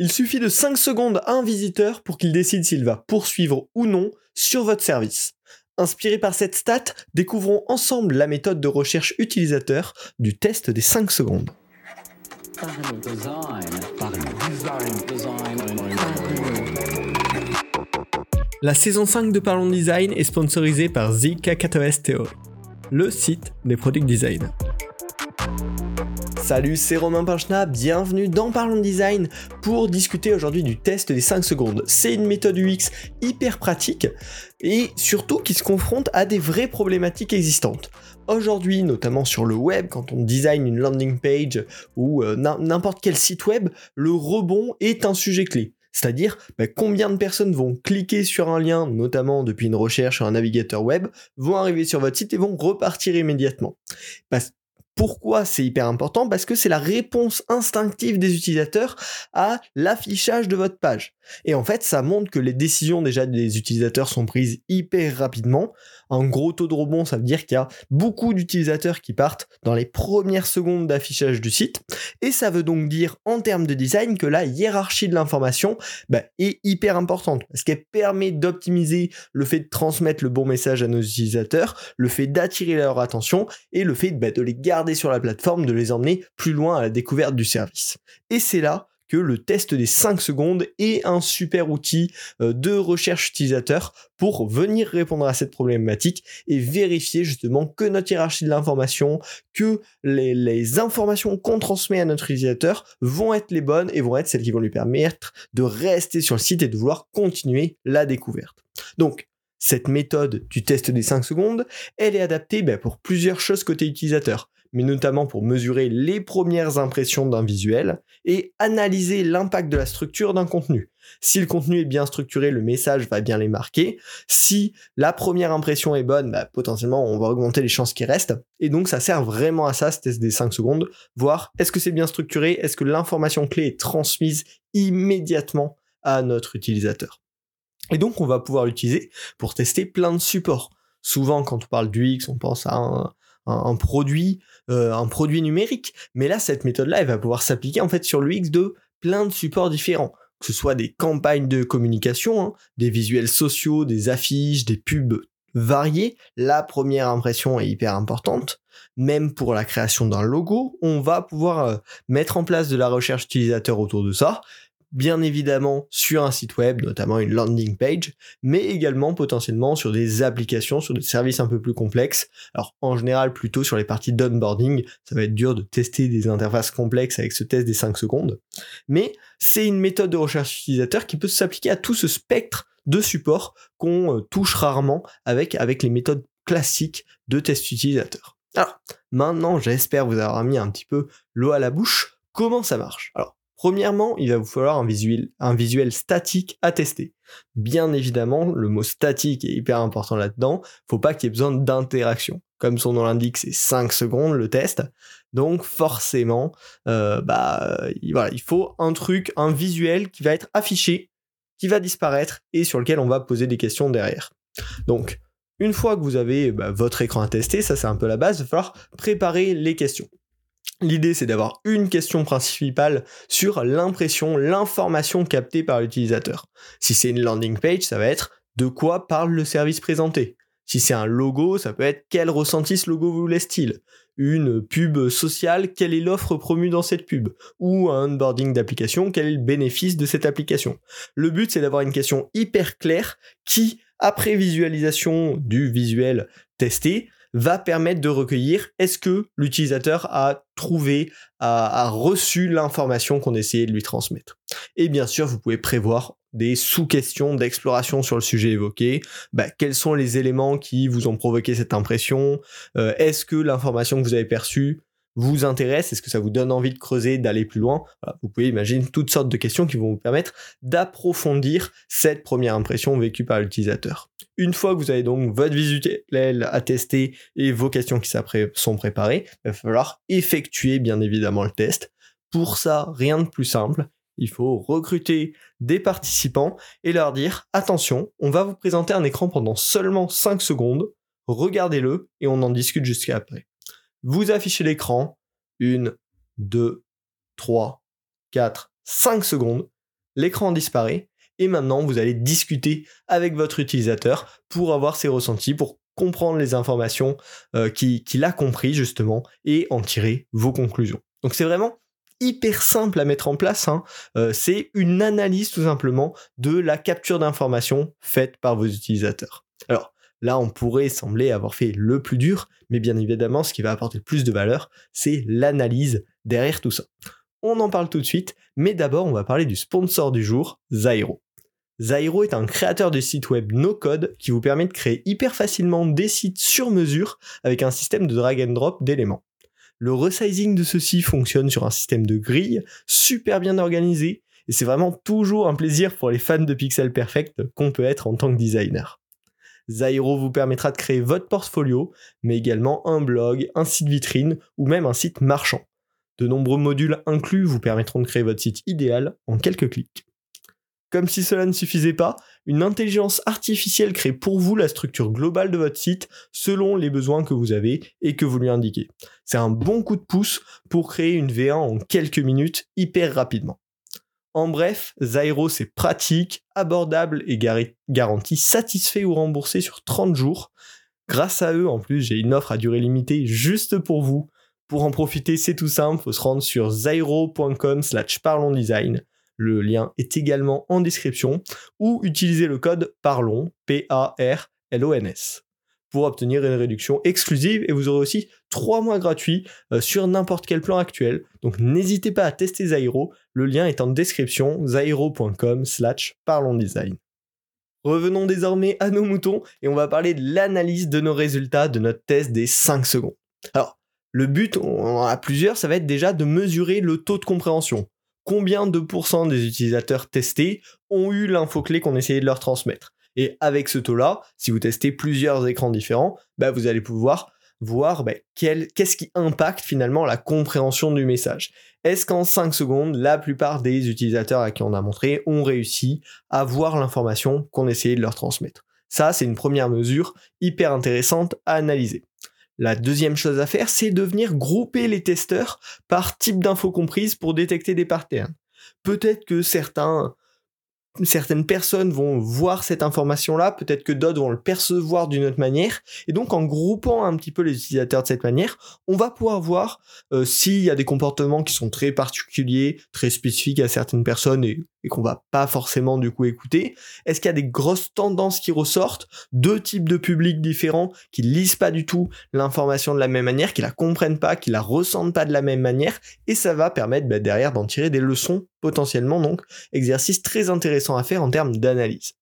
Il suffit de 5 secondes à un visiteur pour qu'il décide s'il va poursuivre ou non sur votre service. Inspiré par cette stat, découvrons ensemble la méthode de recherche utilisateur du test des 5 secondes. La saison 5 de Parlons Design est sponsorisée par Zika STO, le site des produits design. Salut, c'est Romain Pinchna, bienvenue dans Parlons Design pour discuter aujourd'hui du test des 5 secondes. C'est une méthode UX hyper pratique et surtout qui se confronte à des vraies problématiques existantes. Aujourd'hui, notamment sur le web, quand on design une landing page ou euh, n'importe quel site web, le rebond est un sujet clé. C'est-à-dire bah, combien de personnes vont cliquer sur un lien, notamment depuis une recherche sur un navigateur web, vont arriver sur votre site et vont repartir immédiatement. Pourquoi c'est hyper important Parce que c'est la réponse instinctive des utilisateurs à l'affichage de votre page. Et en fait, ça montre que les décisions déjà des utilisateurs sont prises hyper rapidement. Un gros taux de rebond, ça veut dire qu'il y a beaucoup d'utilisateurs qui partent dans les premières secondes d'affichage du site. Et ça veut donc dire en termes de design que la hiérarchie de l'information bah, est hyper importante. Parce qu'elle permet d'optimiser le fait de transmettre le bon message à nos utilisateurs, le fait d'attirer leur attention et le fait bah, de les garder sur la plateforme, de les emmener plus loin à la découverte du service. Et c'est là que le test des 5 secondes est un super outil euh, de recherche utilisateur pour venir répondre à cette problématique et vérifier justement que notre hiérarchie de l'information, que les, informations qu'on transmet à notre utilisateur vont être les bonnes et vont être celles qui vont lui permettre de rester sur le site et de vouloir continuer la découverte. Donc, cette méthode du test des 5 secondes, elle est adaptée ben, pour plusieurs choses côté utilisateur mais notamment pour mesurer les premières impressions d'un visuel et analyser l'impact de la structure d'un contenu. Si le contenu est bien structuré, le message va bien les marquer. Si la première impression est bonne, bah, potentiellement on va augmenter les chances qui restent. Et donc ça sert vraiment à ça, ce test des 5 secondes, voir est-ce que c'est bien structuré, est-ce que l'information clé est transmise immédiatement à notre utilisateur. Et donc on va pouvoir l'utiliser pour tester plein de supports. Souvent quand on parle d'UX, on pense à un, un, produit, euh, un produit numérique. Mais là, cette méthode-là, elle va pouvoir s'appliquer en fait sur l'UX de plein de supports différents. Que ce soit des campagnes de communication, hein, des visuels sociaux, des affiches, des pubs variés. La première impression est hyper importante. Même pour la création d'un logo, on va pouvoir euh, mettre en place de la recherche utilisateur autour de ça bien évidemment sur un site web, notamment une landing page, mais également potentiellement sur des applications, sur des services un peu plus complexes. Alors en général plutôt sur les parties d'onboarding, ça va être dur de tester des interfaces complexes avec ce test des 5 secondes, mais c'est une méthode de recherche utilisateur qui peut s'appliquer à tout ce spectre de support qu'on euh, touche rarement avec, avec les méthodes classiques de test utilisateur. Alors, maintenant, j'espère vous avoir mis un petit peu l'eau à la bouche. Comment ça marche? Alors, Premièrement, il va vous falloir un visuel, statique à tester. Bien évidemment, le mot statique est hyper important là-dedans. Faut pas qu'il y ait besoin d'interaction. Comme son nom l'indique, c'est 5 secondes le test. Donc forcément, euh, bah, il faut un truc, un visuel qui va être affiché, qui va disparaître et sur lequel on va poser des questions derrière. Donc, une fois que vous avez bah, votre écran à tester, ça c'est un peu la base, il va falloir préparer les questions. L'idée, c'est d'avoir une question principale sur l'impression, l'information captée par l'utilisateur. Si c'est une landing page, ça va être de quoi parle le service présenté? Si c'est un logo, ça peut être quel ressenti ce logo vous laisse-t-il? Une pub sociale, quelle est l'offre promue dans cette pub? Ou un onboarding d'application, quel est le bénéfice de cette application? Le but, c'est d'avoir une question hyper claire qui, après visualisation du visuel testé, va permettre de recueillir est-ce que l'utilisateur a trouvé, a, reçu l'information qu'on essayait de lui transmettre? Et bien sûr, vous pouvez prévoir des sous-questions d'exploration sur le sujet évoqué. Bah, quels sont les éléments qui vous ont provoqué cette impression? Euh, Est-ce que l'information que vous avez perçue vous intéresse Est-ce que ça vous donne envie de creuser, d'aller plus loin Vous pouvez imaginer toutes sortes de questions qui vont vous permettre d'approfondir cette première impression vécue par l'utilisateur. Une fois que vous avez donc votre visuel à tester et vos questions qui sont préparées, il va falloir effectuer bien évidemment le test. Pour ça, rien de plus simple. Il faut recruter des participants et leur dire attention, on va vous présenter un écran pendant seulement 5 secondes, regardez-le et on en discute jusqu'à après. Vous affichez l'écran, une, deux, trois, quatre, cinq secondes. l'écran disparaît, et maintenant vous allez discuter avec votre utilisateur pour avoir ses ressentis, pour comprendre les informations euh, qu'il a compris justement, et en tirer vos conclusions. Donc c'est vraiment hyper simple à mettre en place. Hein. Euh, c'est une analyse tout simplement de la capture d'informations faite par vos utilisateurs. Là, on pourrait sembler avoir fait le plus dur, mais bien évidemment, ce qui va apporter le plus de valeur, c'est l'analyse derrière tout ça. On en parle tout de suite, mais d'abord, on va parler du sponsor du jour, Zairo. Zairo est un créateur de site web no-code qui vous permet de créer hyper facilement des sites sur mesure avec un système de drag and drop d'éléments. Le resizing de ceci fonctionne sur un système de grille super bien organisé et c'est vraiment toujours un plaisir pour les fans de Pixel Perfect qu'on peut être en tant que designer. Zairo vous permettra de créer votre portfolio, mais également un blog, un site vitrine ou même un site marchand. De nombreux modules inclus vous permettront de créer votre site idéal en quelques clics. Comme si cela ne suffisait pas, une intelligence artificielle crée pour vous la structure globale de votre site selon les besoins que vous avez et que vous lui indiquez. C'est un bon coup de pouce pour créer une V1 en quelques minutes hyper rapidement. En bref, Zairo c'est pratique, abordable et garanti satisfait ou remboursé sur 30 jours. Grâce à eux, en plus, j'ai une offre à durée limitée juste pour vous. Pour en profiter, c'est tout simple, faut se rendre sur zairo.com slash parlonsdesign. Le lien est également en description ou utilisez le code PARLON, P-A-R-L-O-N-S pour obtenir une réduction exclusive et vous aurez aussi 3 mois gratuits euh, sur n'importe quel plan actuel. Donc n'hésitez pas à tester Zairo, le lien est en description, zairo.com slash parlonsdesign. Revenons désormais à nos moutons et on va parler de l'analyse de nos résultats de notre test des 5 secondes. Alors, le but, on en a plusieurs, ça va être déjà de mesurer le taux de compréhension combien de pourcents des utilisateurs testés ont eu l'info clé qu'on essayait de leur transmettre? Et avec ce taux-là, si vous testez plusieurs écrans différents, bah, vous allez pouvoir voir bah, qu'est-ce qui impacte finalement la compréhension du message. Est-ce qu'en 5 secondes, la plupart des utilisateurs à qui on a montré ont réussi à voir l'information qu'on essayait de leur transmettre? Ça, c'est une première mesure hyper intéressante à analyser. La deuxième chose à faire, c'est de venir grouper les testeurs par type d'infos comprises pour détecter des patterns. Peut-être que certains certaines personnes vont voir cette information-là, peut-être que d'autres vont le percevoir d'une autre manière. Et donc, en groupant un petit peu les utilisateurs de cette manière, on va pouvoir voir euh, s'il y a des comportements qui sont très particuliers, très spécifiques à certaines personnes et, qu'on va pas forcément du coup écouter. Est-ce qu'il y a des grosses tendances qui ressortent, deux types de publics différents qui lisent pas du tout l'information de la même manière, qui la comprennent pas, qui la ressentent pas de la même manière, et ça va permettre bah, derrière d'en tirer des leçons potentiellement donc exercice très intéressant à faire en termes d'analyse.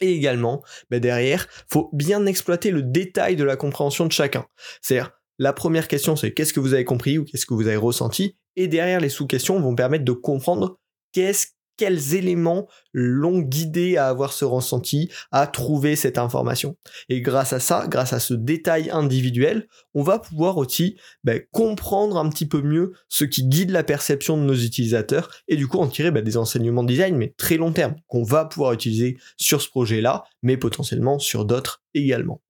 Et également, bah derrière, faut bien exploiter le détail de la compréhension de chacun. C'est-à-dire, la première question, c'est qu'est-ce que vous avez compris ou qu'est-ce que vous avez ressenti, et derrière, les sous-questions vont permettre de comprendre qu'est-ce quels éléments l'ont guidé à avoir ce ressenti, à trouver cette information. Et grâce à ça, grâce à ce détail individuel, on va pouvoir aussi ben, comprendre un petit peu mieux ce qui guide la perception de nos utilisateurs et du coup en tirer ben, des enseignements de design, mais très long terme, qu'on va pouvoir utiliser sur ce projet-là, mais potentiellement sur d'autres également.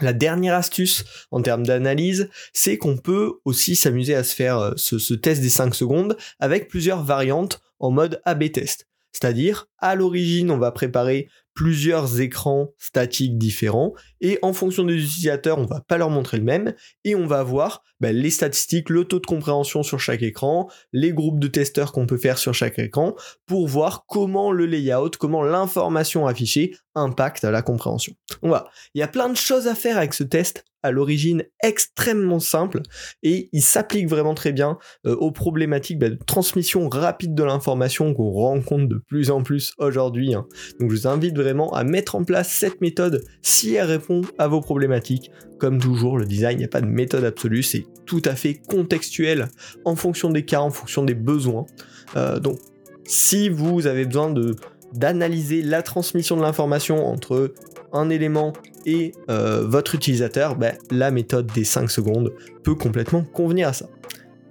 La dernière astuce en termes d'analyse, c'est qu'on peut aussi s'amuser à se faire euh, ce, ce, test des 5 secondes avec plusieurs variantes en mode AB test. C'est-à-dire, à l'origine, on va préparer plusieurs écrans statiques différents et en fonction des utilisateurs, on va pas leur montrer le même et on va voir bah, les statistiques, le taux de compréhension sur chaque écran, les groupes de testeurs qu'on peut faire sur chaque écran pour voir comment le layout, comment l'information affichée impacte la compréhension. On va, il y a plein de choses à faire avec ce test à l'origine extrêmement simple et il s'applique vraiment très bien euh, aux problématiques bah, de transmission rapide de l'information qu'on rencontre de plus en plus aujourd'hui. Hein. Donc je vous invite à mettre en place cette méthode si elle répond à vos problématiques. Comme toujours, le design, il n'y a pas de méthode absolue, c'est tout à fait contextuel en fonction des cas, en fonction des besoins. Euh, donc si vous avez besoin de d'analyser la transmission de l'information entre un élément et euh, votre utilisateur, ben, la méthode des 5 secondes peut complètement convenir à ça.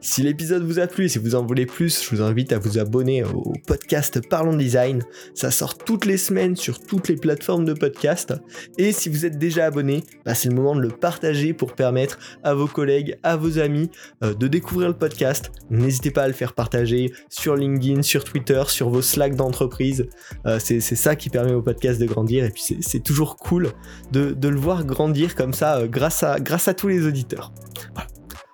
Si l'épisode vous a plu et si vous en voulez plus, je vous invite à vous abonner au podcast Parlons Design. Ça sort toutes les semaines sur toutes les plateformes de podcast. Et si vous êtes déjà abonné, bah, c'est le moment de le partager pour permettre à vos collègues, à vos amis euh, de découvrir le podcast. N'hésitez pas à le faire partager sur LinkedIn, sur Twitter, sur vos Slack d'entreprise. Euh, c'est ça qui permet au podcast de grandir. Et puis c'est toujours cool de, le voir grandir comme ça euh, grâce, à, grâce à tous les auditeurs.